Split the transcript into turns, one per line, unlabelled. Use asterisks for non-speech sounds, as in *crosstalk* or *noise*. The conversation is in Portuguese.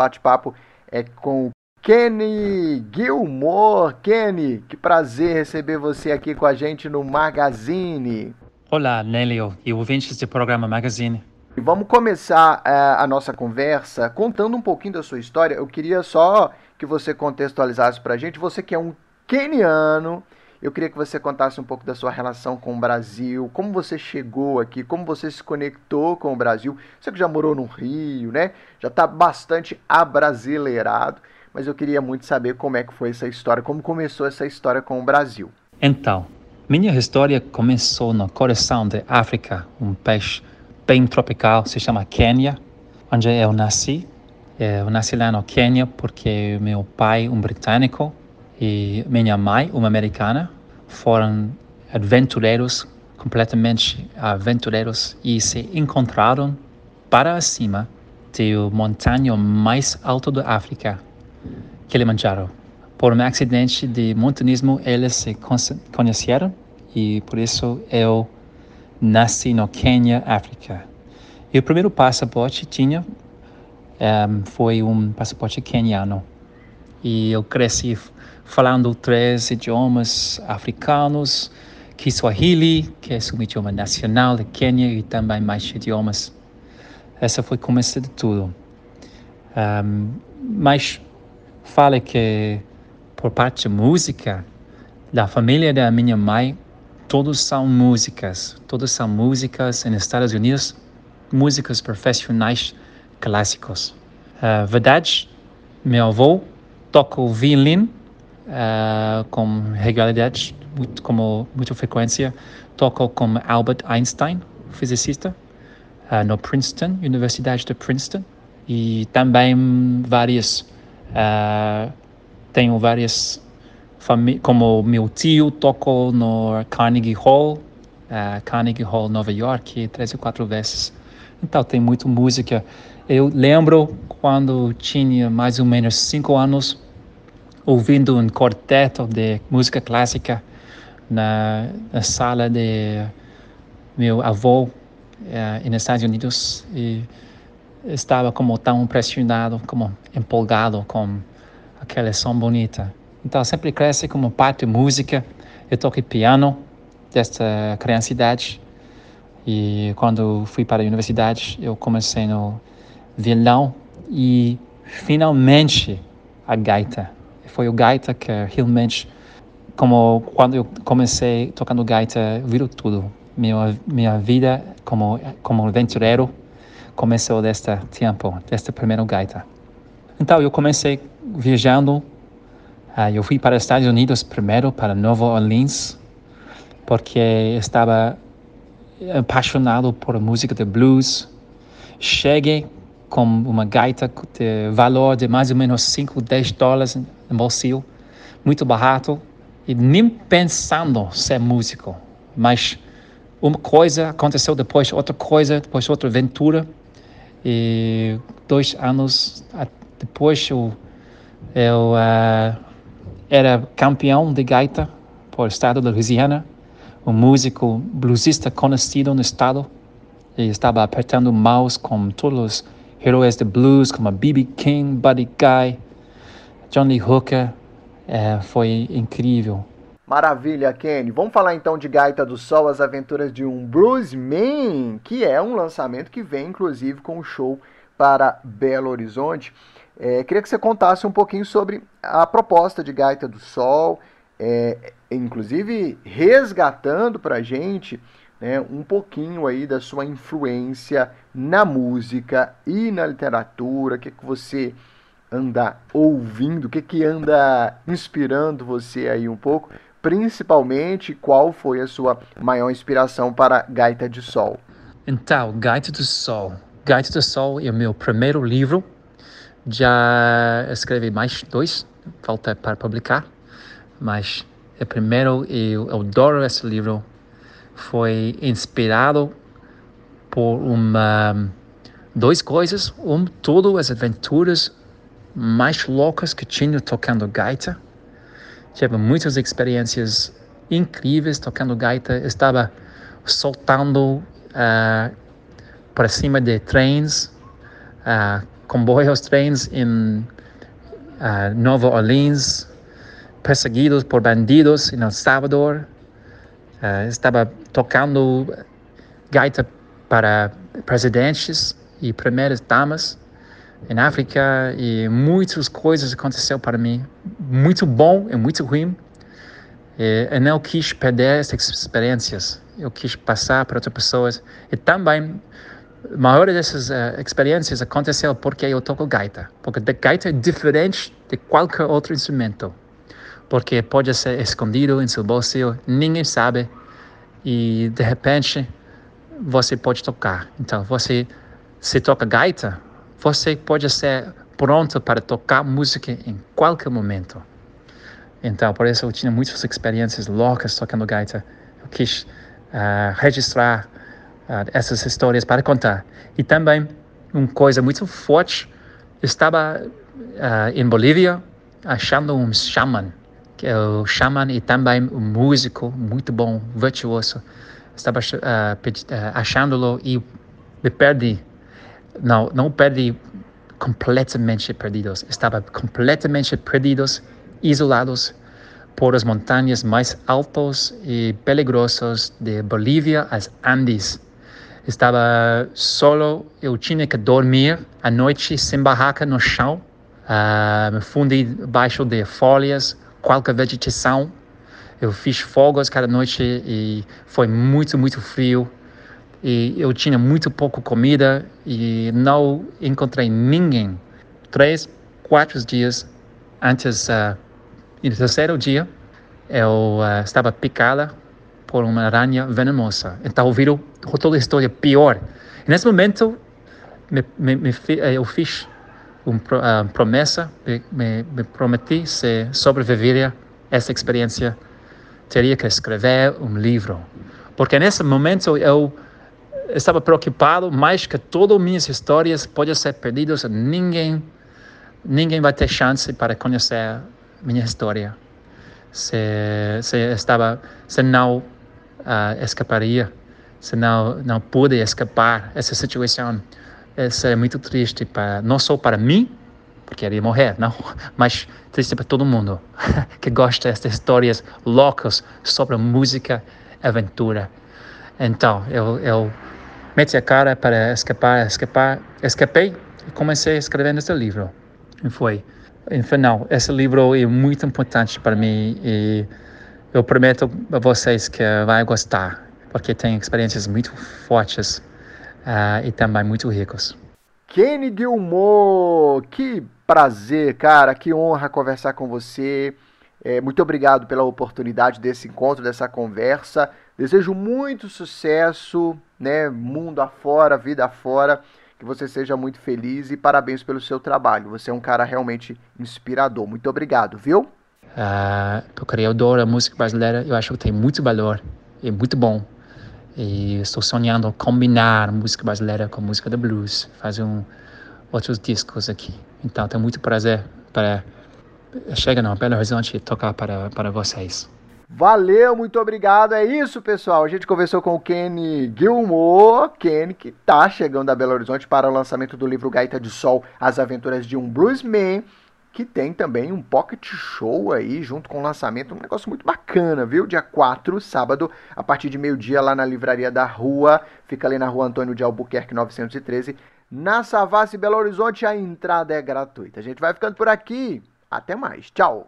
bate-papo é com Kenny Gilmore. Kenny, que prazer receber você aqui com a gente no Magazine.
Olá, Nélio e ouvintes do programa Magazine.
Vamos começar uh, a nossa conversa contando um pouquinho da sua história. Eu queria só que você contextualizasse para a gente. Você que é um keniano, eu queria que você contasse um pouco da sua relação com o Brasil, como você chegou aqui, como você se conectou com o Brasil. Você que já morou no Rio, né? Já está bastante abrasileirado, mas eu queria muito saber como é que foi essa história, como começou essa história com o Brasil.
Então, minha história começou no coração da África, um país bem tropical, se chama Quênia, onde eu nasci. Eu nasci lá no Quênia porque meu pai, um britânico, e minha mãe, uma americana, foram aventureiros, completamente aventureiros, e se encontraram para cima do montanha mais alto da África, Kilimanjaro. Por um acidente de montanismo, eles se conheceram e por isso eu nasci no Quênia, África. E o primeiro passaporte tinha um, foi um passaporte queniano. E eu cresci falando três idiomas africanos, Kiswahili, que é o idioma nacional de Quênia, e também mais idiomas. Essa foi começo de tudo. Um, mas fala que por parte de música, da família da minha mãe, todos são músicas, todas são músicas nos Estados Unidos, músicas profissionais clássicos. Uh, verdade, meu avô toca o violino uh, com regularidade, muito, como muita frequência, tocou com Albert Einstein, fisicista, uh, no Princeton, Universidade de Princeton, e também várias, uh, tenho várias como meu tio tocou no Carnegie Hall, uh, Carnegie Hall, Nova York, três ou quatro vezes. Então tem muita música. Eu lembro quando tinha mais ou menos cinco anos, ouvindo um quarteto de música clássica na, na sala de meu avô uh, nos Estados Unidos e estava como tão impressionado, como empolgado com aquela som bonita. Então sempre cresce como parte de música. Eu toquei piano desta criança-idade e quando fui para a universidade eu comecei no violão e finalmente a gaita foi o gaita que realmente, como quando eu comecei tocando gaita, virou tudo. Minha, minha vida como, como aventureiro começou deste tempo, deste primeiro gaita. Então eu comecei viajando. Uh, eu fui para os Estados Unidos primeiro, para Nova Orleans, porque estava apaixonado por música de blues. Cheguei com uma gaita de valor de mais ou menos 5, 10 dólares no bolsillo, muito barato, e nem pensando ser músico. Mas uma coisa aconteceu depois, outra coisa, depois outra aventura. E dois anos depois eu, eu uh, era campeão de gaita por estado da Louisiana, um músico bluesista conhecido no estado. E estava apertando mãos com todos os heróis de blues como B.B. King, Buddy Guy, Johnny Hooker. É, foi incrível.
Maravilha, Kenny. Vamos falar então de Gaita do Sol, as aventuras de um Bluesman, que é um lançamento que vem inclusive com um show para Belo Horizonte. É, queria que você contasse um pouquinho sobre a proposta de Gaita do Sol, é, inclusive resgatando para a gente né, um pouquinho aí da sua influência na música e na literatura, o que, que você anda ouvindo, o que, que anda inspirando você aí um pouco, principalmente qual foi a sua maior inspiração para Gaita de Sol.
Então, Gaita do Sol. Gaita do Sol é o meu primeiro livro. Já escrevi mais dois, falta para publicar, mas o primeiro eu adoro esse livro foi inspirado por uma duas coisas um todas as aventuras mais loucas que tinha tocando gaita. Tive muitas experiências incríveis tocando gaita. Estava soltando uh, para cima de trens uh, comboios, trens em uh, Nova Orleans, perseguidos por bandidos em El Salvador. Uh, estava tocando gaita para presidentes e primeiras damas em África e muitas coisas aconteceram para mim, muito bom e muito ruim. E eu não quis perder essas experiências, eu quis passar para outras pessoas. E também, a maioria dessas uh, experiências aconteceu porque eu toco gaita, porque a gaita é diferente de qualquer outro instrumento, porque pode ser escondido em seu bolso, ninguém sabe, e de repente você pode tocar. Então, você se toca gaita, você pode ser pronto para tocar música em qualquer momento. Então, por isso eu tinha muitas experiências loucas tocando gaita. Eu quis uh, registrar uh, essas histórias para contar. E também uma coisa muito forte, estava uh, em Bolívia achando um shaman, que é o shaman e também um músico muito bom, virtuoso. Estava achando-lo e me perdi não, não perdi completamente perdidos. Estava completamente perdidos, isolados por as montanhas mais altas e peligrosas de Bolívia, as Andes. Estava solo, eu tinha que dormir à noite sem barraca no chão. Uh, me fundi debaixo de folhas, qualquer vegetação. Eu fiz fogos cada noite e foi muito, muito frio e eu tinha muito pouco comida e não encontrei ninguém. Três, quatro dias antes, uh, no terceiro dia, eu uh, estava picada por uma aranha venenosa. Então, ouviram toda a história pior. E nesse momento, me, me, me, eh, eu fiz uma uh, promessa, me, me prometi se sobreviver a essa experiência, teria que escrever um livro. Porque nesse momento eu estava preocupado mais que todas as minhas histórias podem ser perdidas. Ninguém, ninguém vai ter chance para conhecer minha história. Se, se estava, se não uh, escaparia, se não não pude escapar essa situação, isso é muito triste para não só para mim, porque iria morrer, não, *laughs* mas triste para todo mundo *laughs* que gosta dessas histórias loucas sobre música, aventura. Então, eu, eu meti a cara para escapar, escapar, escapei e comecei a escrever nesse livro. E foi, em final, esse livro é muito importante para mim e eu prometo a vocês que vai gostar, porque tem experiências muito fortes uh, e também muito ricas.
Kenny Gilmore, que prazer, cara, que honra conversar com você. É, muito obrigado pela oportunidade desse encontro, dessa conversa. Desejo muito sucesso, né, mundo afora, vida afora, que você seja muito feliz e parabéns pelo seu trabalho. Você é um cara realmente inspirador. Muito obrigado, viu?
Uh, porque eu adoro a música brasileira, eu acho que tem muito valor, é muito bom. E estou sonhando combinar música brasileira com música da blues, fazer um, outros discos aqui. Então, tenho muito prazer para chega não, Belo Horizonte tocar para, para vocês.
Valeu, muito obrigado. É isso, pessoal. A gente conversou com o Kenny Gilmore, Kenny que tá chegando a Belo Horizonte para o lançamento do livro Gaita de Sol, As Aventuras de um Bluesman, que tem também um pocket show aí junto com o lançamento, um negócio muito bacana, viu? Dia 4, sábado, a partir de meio-dia lá na Livraria da Rua, fica ali na Rua Antônio de Albuquerque 913, na Savassi, Belo Horizonte, a entrada é gratuita. A gente vai ficando por aqui. Até mais. Tchau.